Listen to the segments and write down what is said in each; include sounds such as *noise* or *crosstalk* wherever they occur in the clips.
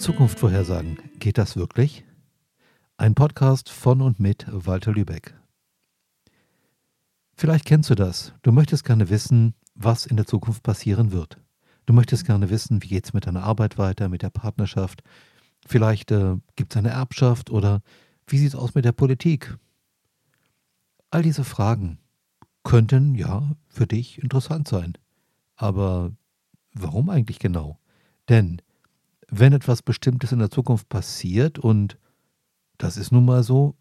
Zukunft vorhersagen. Geht das wirklich? Ein Podcast von und mit Walter Lübeck. Vielleicht kennst du das. Du möchtest gerne wissen, was in der Zukunft passieren wird. Du möchtest gerne wissen, wie geht es mit deiner Arbeit weiter, mit der Partnerschaft. Vielleicht äh, gibt es eine Erbschaft oder wie sieht es aus mit der Politik? All diese Fragen könnten ja für dich interessant sein. Aber warum eigentlich genau? Denn wenn etwas Bestimmtes in der Zukunft passiert und das ist nun mal so,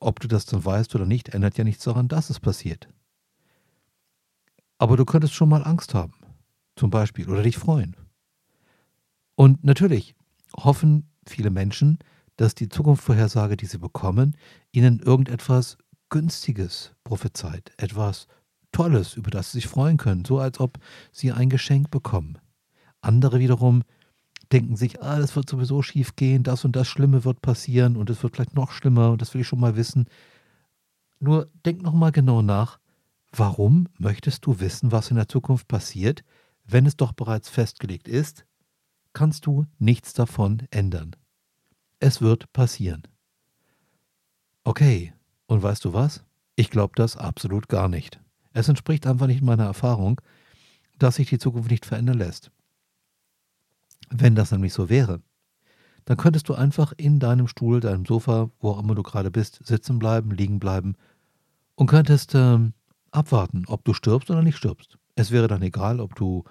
ob du das dann weißt oder nicht, ändert ja nichts daran, dass es passiert. Aber du könntest schon mal Angst haben, zum Beispiel, oder dich freuen. Und natürlich hoffen viele Menschen, dass die Zukunftsvorhersage, die sie bekommen, ihnen irgendetwas Günstiges prophezeit, etwas Tolles, über das sie sich freuen können, so als ob sie ein Geschenk bekommen. Andere wiederum denken sich, ah, das wird sowieso schief gehen, das und das Schlimme wird passieren und es wird vielleicht noch schlimmer und das will ich schon mal wissen. Nur denk nochmal genau nach, warum möchtest du wissen, was in der Zukunft passiert, wenn es doch bereits festgelegt ist, kannst du nichts davon ändern. Es wird passieren. Okay, und weißt du was? Ich glaube das absolut gar nicht. Es entspricht einfach nicht meiner Erfahrung, dass sich die Zukunft nicht verändern lässt. Wenn das nämlich so wäre, dann könntest du einfach in deinem Stuhl, deinem Sofa, wo auch immer du gerade bist, sitzen bleiben, liegen bleiben und könntest ähm, abwarten, ob du stirbst oder nicht stirbst. Es wäre dann egal, ob du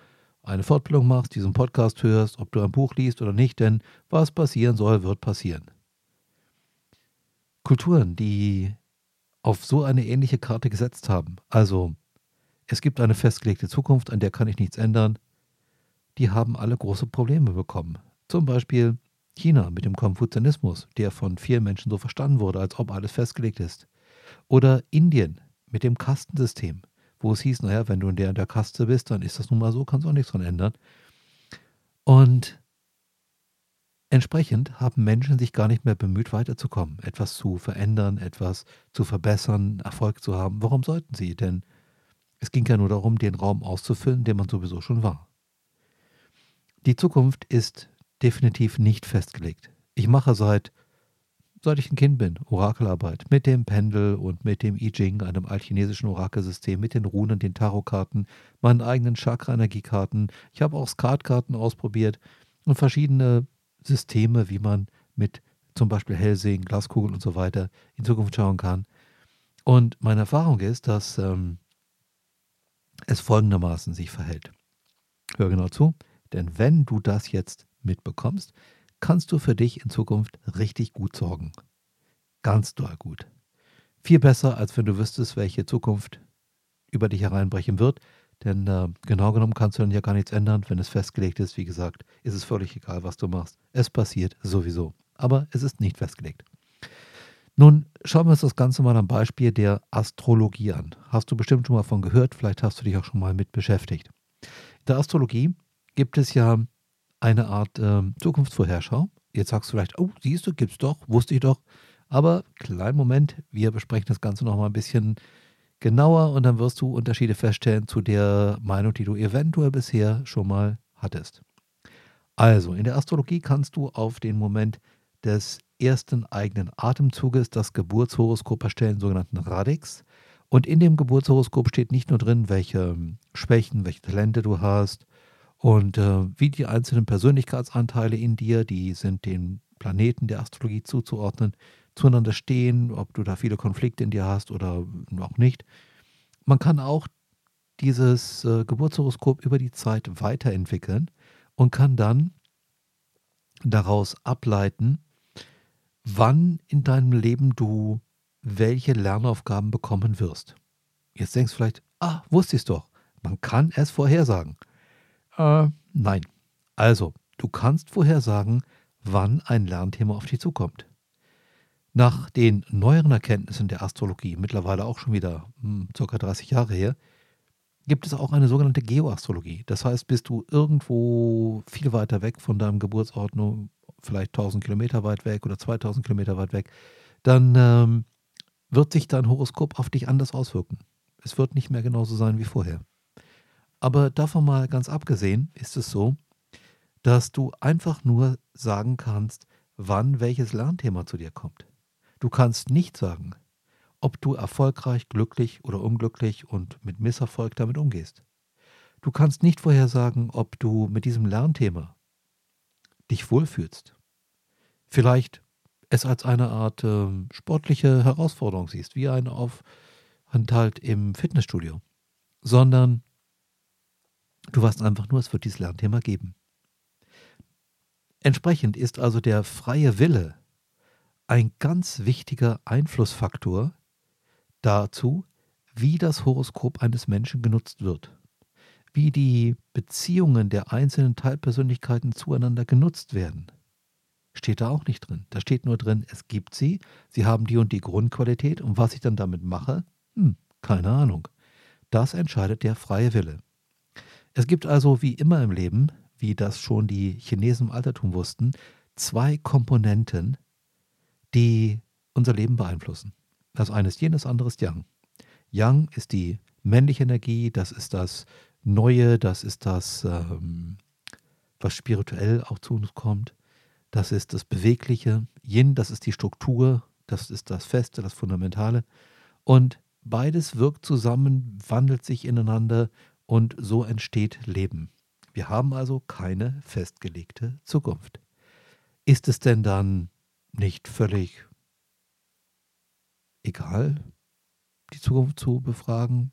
eine Fortbildung machst, diesen Podcast hörst, ob du ein Buch liest oder nicht, denn was passieren soll, wird passieren. Kulturen, die auf so eine ähnliche Karte gesetzt haben, also es gibt eine festgelegte Zukunft, an der kann ich nichts ändern, die haben alle große Probleme bekommen. Zum Beispiel China mit dem Konfuzianismus, der von vielen Menschen so verstanden wurde, als ob alles festgelegt ist. Oder Indien mit dem Kastensystem, wo es hieß, naja, wenn du in der, in der Kaste bist, dann ist das nun mal so, kannst du auch nichts dran ändern. Und entsprechend haben Menschen sich gar nicht mehr bemüht, weiterzukommen, etwas zu verändern, etwas zu verbessern, Erfolg zu haben. Warum sollten sie? Denn es ging ja nur darum, den Raum auszufüllen, den man sowieso schon war. Die Zukunft ist definitiv nicht festgelegt. Ich mache seit, seit ich ein Kind bin, Orakelarbeit mit dem Pendel und mit dem I Ching, einem altchinesischen Orakelsystem, mit den Runen, den Tarotkarten, meinen eigenen Chakra-Energiekarten. Ich habe auch Skatkarten ausprobiert und verschiedene Systeme, wie man mit zum Beispiel Hellsehen, Glaskugeln und so weiter in Zukunft schauen kann. Und meine Erfahrung ist, dass ähm, es folgendermaßen sich verhält. Hör genau zu. Denn wenn du das jetzt mitbekommst, kannst du für dich in Zukunft richtig gut sorgen. Ganz doll gut. Viel besser, als wenn du wüsstest, welche Zukunft über dich hereinbrechen wird. Denn äh, genau genommen kannst du dann ja gar nichts ändern, wenn es festgelegt ist. Wie gesagt, ist es völlig egal, was du machst. Es passiert sowieso. Aber es ist nicht festgelegt. Nun schauen wir uns das Ganze mal am Beispiel der Astrologie an. Hast du bestimmt schon mal davon gehört, vielleicht hast du dich auch schon mal mit beschäftigt. In der Astrologie gibt es ja eine Art äh, Zukunftsvorherschau. Jetzt sagst du vielleicht, oh, siehst du, gibt's doch, wusste ich doch. Aber kleinen Moment, wir besprechen das Ganze nochmal ein bisschen genauer und dann wirst du Unterschiede feststellen zu der Meinung, die du eventuell bisher schon mal hattest. Also, in der Astrologie kannst du auf den Moment des ersten eigenen Atemzuges das Geburtshoroskop erstellen, sogenannten Radix. Und in dem Geburtshoroskop steht nicht nur drin, welche Schwächen, welche Talente du hast, und äh, wie die einzelnen Persönlichkeitsanteile in dir, die sind den Planeten der Astrologie zuzuordnen, zueinander stehen, ob du da viele Konflikte in dir hast oder noch nicht. Man kann auch dieses äh, Geburtshoroskop über die Zeit weiterentwickeln und kann dann daraus ableiten, wann in deinem Leben du welche Lernaufgaben bekommen wirst. Jetzt denkst du vielleicht, ah, wusste ich es doch. Man kann es vorhersagen. Äh, nein. Also, du kannst vorhersagen, wann ein Lernthema auf dich zukommt. Nach den neueren Erkenntnissen der Astrologie, mittlerweile auch schon wieder hm, ca. 30 Jahre her, gibt es auch eine sogenannte Geoastrologie. Das heißt, bist du irgendwo viel weiter weg von deinem Geburtsort, nur vielleicht 1000 Kilometer weit weg oder 2000 Kilometer weit weg, dann ähm, wird sich dein Horoskop auf dich anders auswirken. Es wird nicht mehr genauso sein wie vorher. Aber davon mal ganz abgesehen ist es so, dass du einfach nur sagen kannst, wann welches Lernthema zu dir kommt. Du kannst nicht sagen, ob du erfolgreich, glücklich oder unglücklich und mit Misserfolg damit umgehst. Du kannst nicht vorhersagen, ob du mit diesem Lernthema dich wohlfühlst. Vielleicht es als eine Art äh, sportliche Herausforderung siehst, wie ein Aufenthalt im Fitnessstudio, sondern du weißt einfach nur, es wird dieses Lernthema geben. Entsprechend ist also der freie Wille ein ganz wichtiger Einflussfaktor dazu, wie das Horoskop eines Menschen genutzt wird, wie die Beziehungen der einzelnen Teilpersönlichkeiten zueinander genutzt werden. Steht da auch nicht drin. Da steht nur drin, es gibt sie, sie haben die und die Grundqualität und was ich dann damit mache, hm, keine Ahnung. Das entscheidet der freie Wille. Es gibt also wie immer im Leben, wie das schon die Chinesen im Altertum wussten, zwei Komponenten, die unser Leben beeinflussen. Das eine ist Yin, das andere ist Yang. Yang ist die männliche Energie, das ist das Neue, das ist das, ähm, was spirituell auch zu uns kommt. Das ist das Bewegliche. Yin, das ist die Struktur, das ist das Feste, das Fundamentale. Und beides wirkt zusammen, wandelt sich ineinander und so entsteht Leben. Wir haben also keine festgelegte Zukunft. Ist es denn dann nicht völlig egal, die Zukunft zu befragen,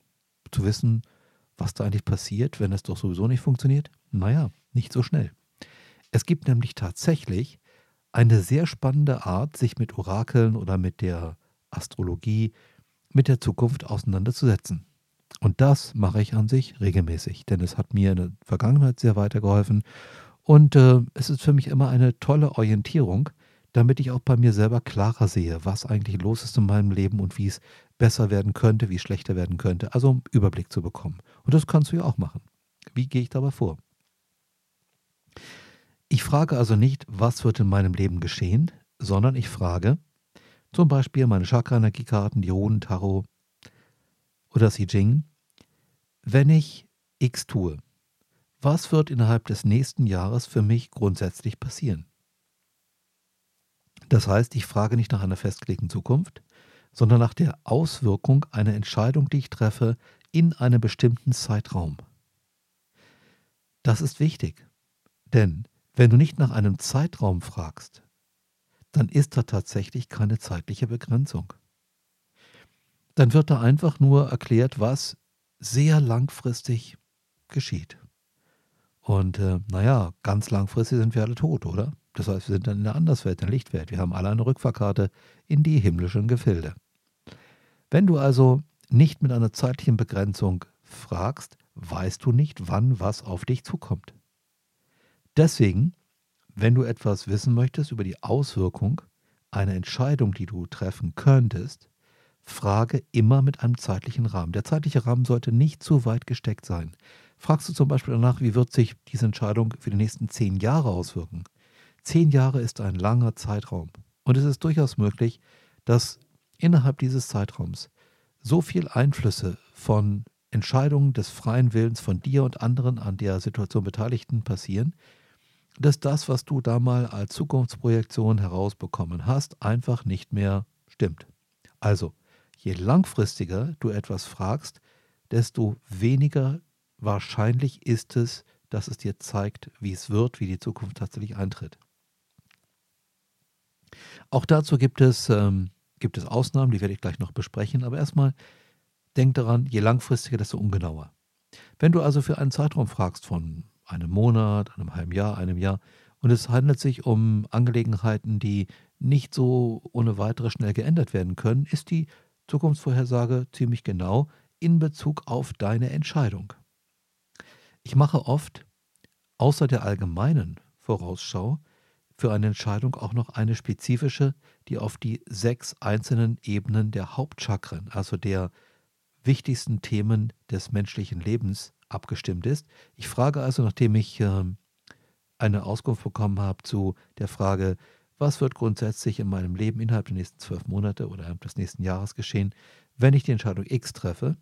zu wissen, was da eigentlich passiert, wenn es doch sowieso nicht funktioniert? Naja, nicht so schnell. Es gibt nämlich tatsächlich eine sehr spannende Art, sich mit Orakeln oder mit der Astrologie, mit der Zukunft auseinanderzusetzen. Und das mache ich an sich regelmäßig, denn es hat mir in der Vergangenheit sehr weitergeholfen. Und äh, es ist für mich immer eine tolle Orientierung, damit ich auch bei mir selber klarer sehe, was eigentlich los ist in meinem Leben und wie es besser werden könnte, wie es schlechter werden könnte. Also um Überblick zu bekommen. Und das kannst du ja auch machen. Wie gehe ich dabei vor? Ich frage also nicht, was wird in meinem Leben geschehen, sondern ich frage zum Beispiel meine Chakra-Energiekarten, die Runen, Tarot oder das I Ching, wenn ich X tue, was wird innerhalb des nächsten Jahres für mich grundsätzlich passieren? Das heißt, ich frage nicht nach einer festgelegten Zukunft, sondern nach der Auswirkung einer Entscheidung, die ich treffe, in einem bestimmten Zeitraum. Das ist wichtig, denn wenn du nicht nach einem Zeitraum fragst, dann ist da tatsächlich keine zeitliche Begrenzung. Dann wird da einfach nur erklärt, was sehr langfristig geschieht. Und äh, naja, ganz langfristig sind wir alle tot, oder? Das heißt, wir sind dann in der Anderswelt, in der Lichtwelt. Wir haben alle eine Rückfahrkarte in die himmlischen Gefilde. Wenn du also nicht mit einer zeitlichen Begrenzung fragst, weißt du nicht, wann was auf dich zukommt. Deswegen, wenn du etwas wissen möchtest über die Auswirkung einer Entscheidung, die du treffen könntest, frage immer mit einem zeitlichen Rahmen. Der zeitliche Rahmen sollte nicht zu weit gesteckt sein. Fragst du zum Beispiel danach, wie wird sich diese Entscheidung für die nächsten zehn Jahre auswirken? Zehn Jahre ist ein langer Zeitraum. Und es ist durchaus möglich, dass innerhalb dieses Zeitraums so viel Einflüsse von Entscheidungen des freien Willens von dir und anderen an der Situation Beteiligten passieren, dass das, was du da mal als Zukunftsprojektion herausbekommen hast, einfach nicht mehr stimmt. Also, je langfristiger du etwas fragst, desto weniger wahrscheinlich ist es, dass es dir zeigt, wie es wird, wie die Zukunft tatsächlich eintritt. Auch dazu gibt es, ähm, gibt es Ausnahmen, die werde ich gleich noch besprechen, aber erstmal denk daran, je langfristiger, desto ungenauer. Wenn du also für einen Zeitraum fragst von einem Monat, einem halben Jahr, einem Jahr. Und es handelt sich um Angelegenheiten, die nicht so ohne weitere schnell geändert werden können, ist die Zukunftsvorhersage ziemlich genau in Bezug auf deine Entscheidung. Ich mache oft außer der allgemeinen Vorausschau für eine Entscheidung auch noch eine spezifische, die auf die sechs einzelnen Ebenen der Hauptchakren, also der wichtigsten Themen des menschlichen Lebens, abgestimmt ist. Ich frage also, nachdem ich äh, eine Auskunft bekommen habe zu der Frage, was wird grundsätzlich in meinem Leben innerhalb der nächsten zwölf Monate oder innerhalb des nächsten Jahres geschehen, wenn ich die Entscheidung X treffe,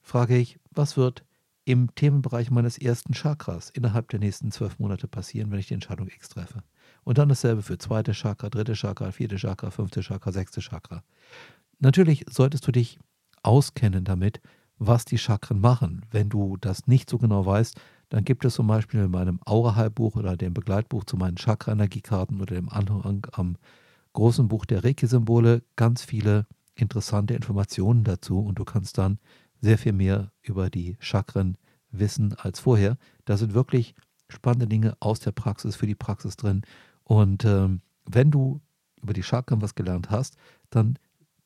frage ich, was wird im Themenbereich meines ersten Chakras innerhalb der nächsten zwölf Monate passieren, wenn ich die Entscheidung X treffe. Und dann dasselbe für zweite Chakra, dritte Chakra, vierte Chakra, fünfte Chakra, sechste Chakra. Natürlich solltest du dich auskennen damit, was die Chakren machen. Wenn du das nicht so genau weißt, dann gibt es zum Beispiel in meinem Aura-Heilbuch oder dem Begleitbuch zu meinen Chakra-Energiekarten oder dem Anhang am großen Buch der Reiki-Symbole ganz viele interessante Informationen dazu und du kannst dann sehr viel mehr über die Chakren wissen als vorher. Da sind wirklich spannende Dinge aus der Praxis für die Praxis drin. Und ähm, wenn du über die Chakren was gelernt hast, dann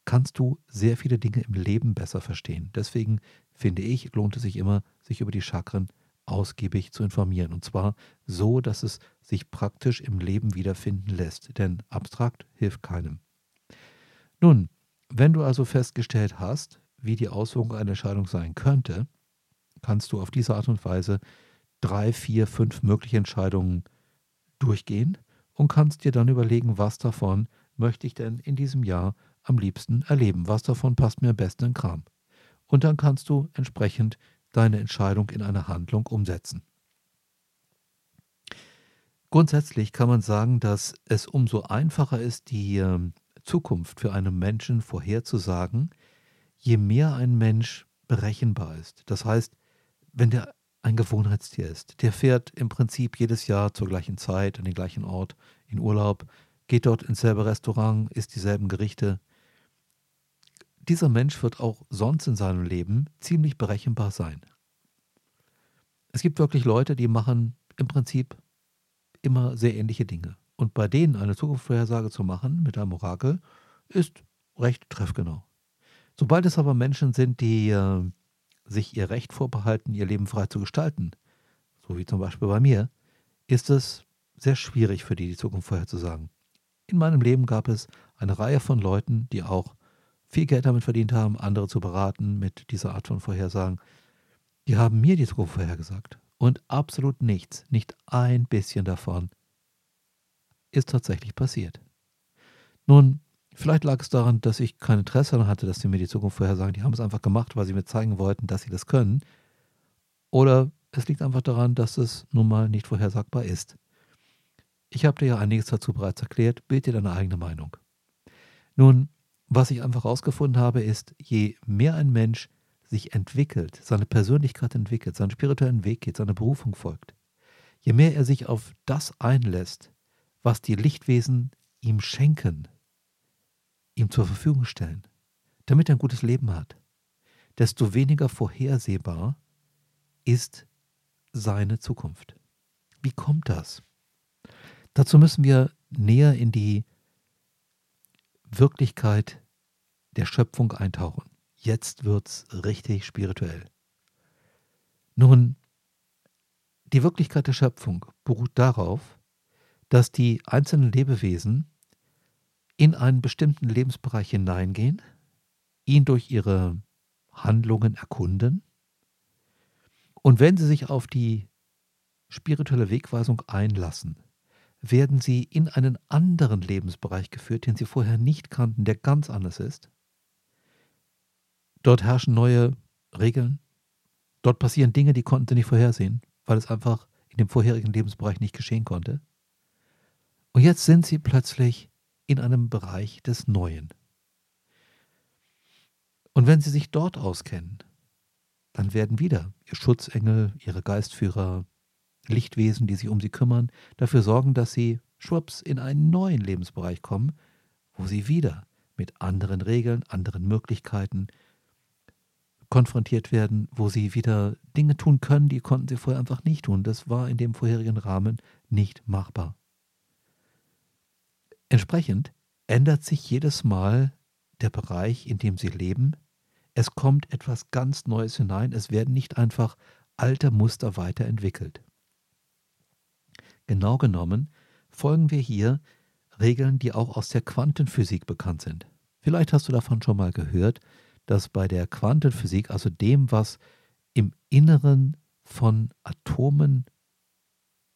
kannst du sehr viele Dinge im Leben besser verstehen. Deswegen finde ich, lohnt es sich immer, sich über die Chakren ausgiebig zu informieren. Und zwar so, dass es sich praktisch im Leben wiederfinden lässt. Denn abstrakt hilft keinem. Nun, wenn du also festgestellt hast, wie die Auswirkung einer Entscheidung sein könnte, kannst du auf diese Art und Weise drei, vier, fünf mögliche Entscheidungen durchgehen und kannst dir dann überlegen, was davon möchte ich denn in diesem Jahr am liebsten erleben, was davon passt mir am besten in Kram. Und dann kannst du entsprechend deine Entscheidung in eine Handlung umsetzen. Grundsätzlich kann man sagen, dass es umso einfacher ist, die ähm, Zukunft für einen Menschen vorherzusagen, je mehr ein Mensch berechenbar ist. Das heißt, wenn der ein Gewohnheitstier ist, der fährt im Prinzip jedes Jahr zur gleichen Zeit an den gleichen Ort in Urlaub, geht dort ins selbe Restaurant, isst dieselben Gerichte. Dieser Mensch wird auch sonst in seinem Leben ziemlich berechenbar sein. Es gibt wirklich Leute, die machen im Prinzip immer sehr ähnliche Dinge. Und bei denen eine Zukunftsvorhersage zu machen mit einem Orakel ist recht treffgenau. Sobald es aber Menschen sind, die äh, sich ihr Recht vorbehalten, ihr Leben frei zu gestalten, so wie zum Beispiel bei mir, ist es sehr schwierig für die, die Zukunft vorherzusagen. In meinem Leben gab es eine Reihe von Leuten, die auch viel Geld damit verdient haben, andere zu beraten mit dieser Art von Vorhersagen. Die haben mir die Zukunft vorhergesagt. Und absolut nichts, nicht ein bisschen davon, ist tatsächlich passiert. Nun, Vielleicht lag es daran, dass ich kein Interesse daran hatte, dass sie mir die Zukunft vorhersagen. Die haben es einfach gemacht, weil sie mir zeigen wollten, dass sie das können. Oder es liegt einfach daran, dass es nun mal nicht vorhersagbar ist. Ich habe dir ja einiges dazu bereits erklärt. Bild dir deine eigene Meinung. Nun, was ich einfach herausgefunden habe, ist, je mehr ein Mensch sich entwickelt, seine Persönlichkeit entwickelt, seinen spirituellen Weg geht, seine Berufung folgt, je mehr er sich auf das einlässt, was die Lichtwesen ihm schenken, ihm zur Verfügung stellen, damit er ein gutes Leben hat, desto weniger vorhersehbar ist seine Zukunft. Wie kommt das? Dazu müssen wir näher in die Wirklichkeit der Schöpfung eintauchen. Jetzt wird es richtig spirituell. Nun, die Wirklichkeit der Schöpfung beruht darauf, dass die einzelnen Lebewesen in einen bestimmten Lebensbereich hineingehen, ihn durch ihre Handlungen erkunden und wenn sie sich auf die spirituelle Wegweisung einlassen, werden sie in einen anderen Lebensbereich geführt, den sie vorher nicht kannten, der ganz anders ist. Dort herrschen neue Regeln. Dort passieren Dinge, die konnten sie nicht vorhersehen, weil es einfach in dem vorherigen Lebensbereich nicht geschehen konnte. Und jetzt sind sie plötzlich in einem Bereich des Neuen. Und wenn Sie sich dort auskennen, dann werden wieder Ihr Schutzengel, Ihre Geistführer, Lichtwesen, die sich um Sie kümmern, dafür sorgen, dass Sie schwupps in einen neuen Lebensbereich kommen, wo Sie wieder mit anderen Regeln, anderen Möglichkeiten konfrontiert werden, wo Sie wieder Dinge tun können, die konnten Sie vorher einfach nicht tun. Das war in dem vorherigen Rahmen nicht machbar. Entsprechend ändert sich jedes Mal der Bereich, in dem Sie leben. Es kommt etwas ganz Neues hinein. Es werden nicht einfach alte Muster weiterentwickelt. Genau genommen folgen wir hier Regeln, die auch aus der Quantenphysik bekannt sind. Vielleicht hast du davon schon mal gehört, dass bei der Quantenphysik, also dem, was im Inneren von Atomen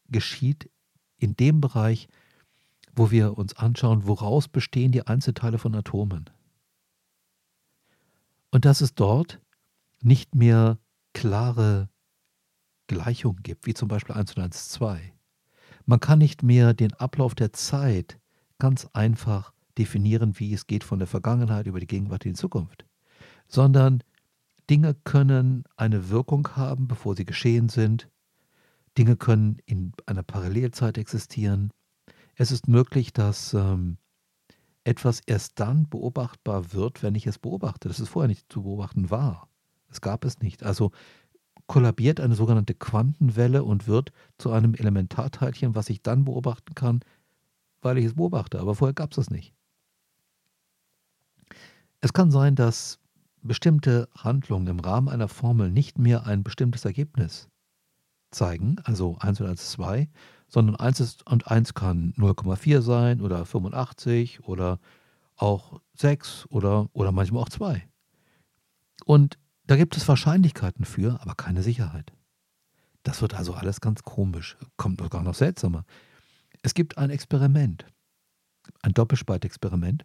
geschieht, in dem Bereich wo wir uns anschauen, woraus bestehen die Einzelteile von Atomen. Und dass es dort nicht mehr klare Gleichungen gibt, wie zum Beispiel 1 und 1, 2. Man kann nicht mehr den Ablauf der Zeit ganz einfach definieren, wie es geht von der Vergangenheit über die Gegenwart in die Zukunft, sondern Dinge können eine Wirkung haben, bevor sie geschehen sind. Dinge können in einer Parallelzeit existieren. Es ist möglich, dass ähm, etwas erst dann beobachtbar wird, wenn ich es beobachte, dass es vorher nicht zu beobachten war. Es gab es nicht. Also kollabiert eine sogenannte Quantenwelle und wird zu einem Elementarteilchen, was ich dann beobachten kann, weil ich es beobachte. Aber vorher gab es es nicht. Es kann sein, dass bestimmte Handlungen im Rahmen einer Formel nicht mehr ein bestimmtes Ergebnis zeigen, also 1 und 1 2, sondern 1 und 1 kann 0,4 sein oder 85 oder auch 6 oder, oder manchmal auch 2. Und da gibt es Wahrscheinlichkeiten für, aber keine Sicherheit. Das wird also alles ganz komisch, kommt sogar noch seltsamer. Es gibt ein Experiment, ein Doppelspaltexperiment,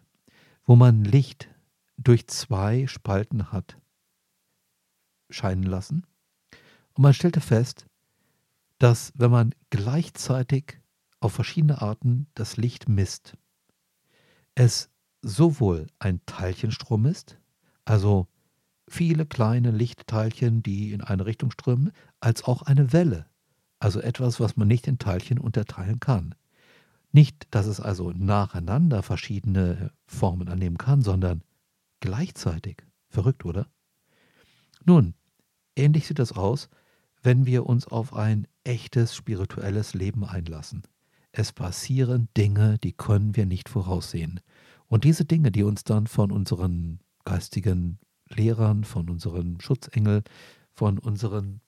wo man Licht durch zwei Spalten hat scheinen lassen. Und man stellte fest, dass wenn man gleichzeitig auf verschiedene Arten das Licht misst, es sowohl ein Teilchenstrom ist, also viele kleine Lichtteilchen, die in eine Richtung strömen, als auch eine Welle, also etwas, was man nicht in Teilchen unterteilen kann. Nicht, dass es also nacheinander verschiedene Formen annehmen kann, sondern gleichzeitig. Verrückt, oder? Nun, ähnlich sieht das aus, wenn wir uns auf ein echtes spirituelles Leben einlassen. Es passieren Dinge, die können wir nicht voraussehen. Und diese Dinge, die uns dann von unseren geistigen Lehrern, von unseren Schutzengel, von unseren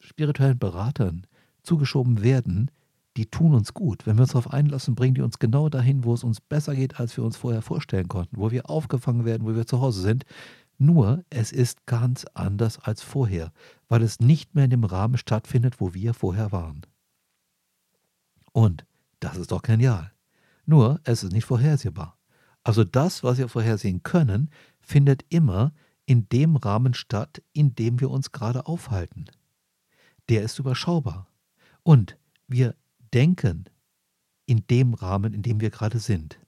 spirituellen Beratern zugeschoben werden, die tun uns gut. Wenn wir uns darauf einlassen, bringen die uns genau dahin, wo es uns besser geht, als wir uns vorher vorstellen konnten, wo wir aufgefangen werden, wo wir zu Hause sind. Nur, es ist ganz anders als vorher, weil es nicht mehr in dem Rahmen stattfindet, wo wir vorher waren. Und das ist doch genial. Nur, es ist nicht vorhersehbar. Also das, was wir vorhersehen können, findet immer in dem Rahmen statt, in dem wir uns gerade aufhalten. Der ist überschaubar. Und wir denken in dem Rahmen, in dem wir gerade sind.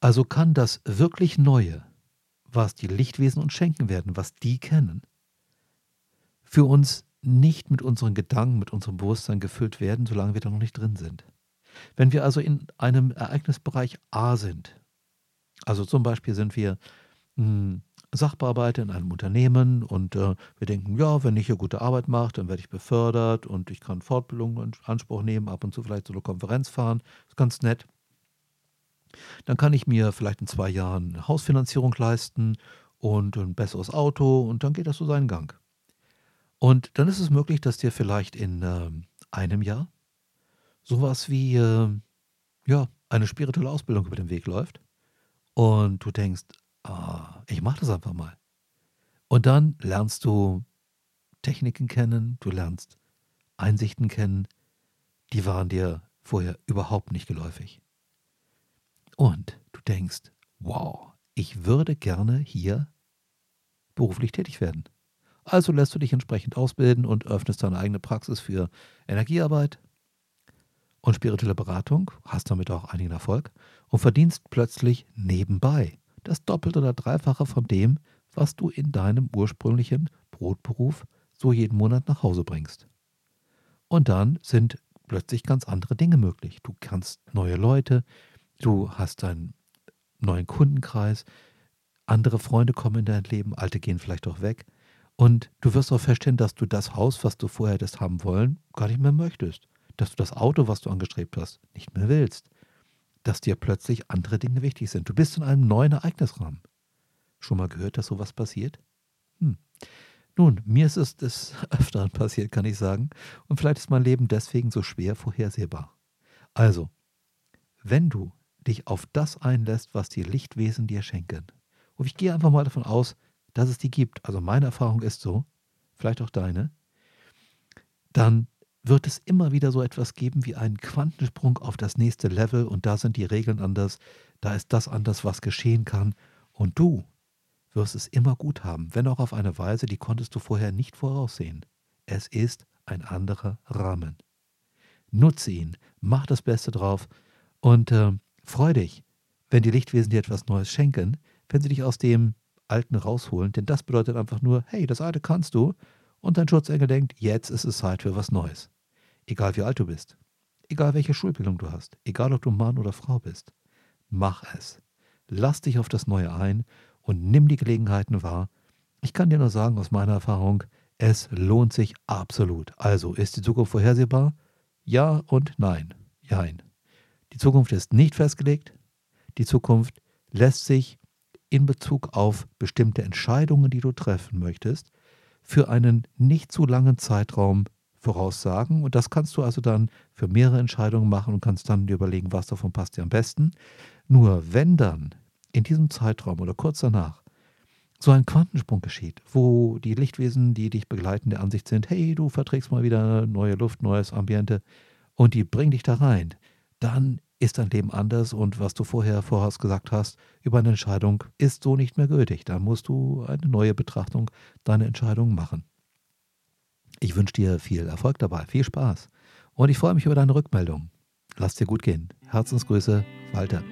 Also kann das wirklich Neue, was die Lichtwesen uns schenken werden, was die kennen, für uns nicht mit unseren Gedanken, mit unserem Bewusstsein gefüllt werden, solange wir da noch nicht drin sind. Wenn wir also in einem Ereignisbereich A sind, also zum Beispiel sind wir mh, hm, Sachbearbeiter in einem Unternehmen und äh, wir denken, ja, wenn ich hier gute Arbeit mache, dann werde ich befördert und ich kann Fortbildung in Anspruch nehmen, ab und zu vielleicht so eine Konferenz fahren, ist ganz nett. Dann kann ich mir vielleicht in zwei Jahren eine Hausfinanzierung leisten und ein besseres Auto und dann geht das so seinen Gang. Und dann ist es möglich, dass dir vielleicht in äh, einem Jahr sowas wie äh, ja, eine spirituelle Ausbildung über den Weg läuft und du denkst, ah, ich mache das einfach mal. Und dann lernst du Techniken kennen, du lernst Einsichten kennen, die waren dir vorher überhaupt nicht geläufig. Und du denkst, wow, ich würde gerne hier beruflich tätig werden. Also lässt du dich entsprechend ausbilden und öffnest deine eigene Praxis für Energiearbeit und spirituelle Beratung, hast damit auch einigen Erfolg und verdienst plötzlich nebenbei das Doppelte oder Dreifache von dem, was du in deinem ursprünglichen Brotberuf so jeden Monat nach Hause bringst. Und dann sind plötzlich ganz andere Dinge möglich. Du kannst neue Leute, du hast einen neuen Kundenkreis, andere Freunde kommen in dein Leben, alte gehen vielleicht auch weg. Und du wirst auch feststellen, dass du das Haus, was du vorher hättest haben wollen, gar nicht mehr möchtest. Dass du das Auto, was du angestrebt hast, nicht mehr willst dass dir plötzlich andere Dinge wichtig sind. Du bist in einem neuen Ereignisrahmen. Schon mal gehört, dass sowas passiert? Hm. Nun, mir ist es des *laughs* Öfteren passiert, kann ich sagen. Und vielleicht ist mein Leben deswegen so schwer vorhersehbar. Also, wenn du dich auf das einlässt, was die Lichtwesen dir schenken, und ich gehe einfach mal davon aus, dass es die gibt, also meine Erfahrung ist so, vielleicht auch deine, dann wird es immer wieder so etwas geben wie einen Quantensprung auf das nächste Level und da sind die Regeln anders, da ist das anders, was geschehen kann und du wirst es immer gut haben, wenn auch auf eine Weise, die konntest du vorher nicht voraussehen. Es ist ein anderer Rahmen. Nutze ihn, mach das Beste drauf und äh, freu dich, wenn die Lichtwesen dir etwas Neues schenken, wenn sie dich aus dem Alten rausholen, denn das bedeutet einfach nur, hey, das Alte kannst du und dein Schutzengel denkt, jetzt ist es Zeit für was Neues. Egal wie alt du bist, egal welche Schulbildung du hast, egal ob du Mann oder Frau bist, mach es. Lass dich auf das Neue ein und nimm die Gelegenheiten wahr. Ich kann dir nur sagen aus meiner Erfahrung, es lohnt sich absolut. Also, ist die Zukunft vorhersehbar? Ja und nein. Jein. Die Zukunft ist nicht festgelegt. Die Zukunft lässt sich in Bezug auf bestimmte Entscheidungen, die du treffen möchtest, für einen nicht zu langen Zeitraum voraussagen. Und das kannst du also dann für mehrere Entscheidungen machen und kannst dann dir überlegen, was davon passt dir am besten. Nur wenn dann in diesem Zeitraum oder kurz danach so ein Quantensprung geschieht, wo die Lichtwesen, die dich begleiten, der Ansicht sind, hey, du verträgst mal wieder neue Luft, neues Ambiente und die bringen dich da rein, dann ist dein Leben anders und was du vorher voraus gesagt hast über eine Entscheidung ist so nicht mehr gültig. Dann musst du eine neue Betrachtung deiner Entscheidung machen. Ich wünsche dir viel Erfolg dabei, viel Spaß und ich freue mich über deine Rückmeldung. Lass dir gut gehen. Herzensgrüße, Walter.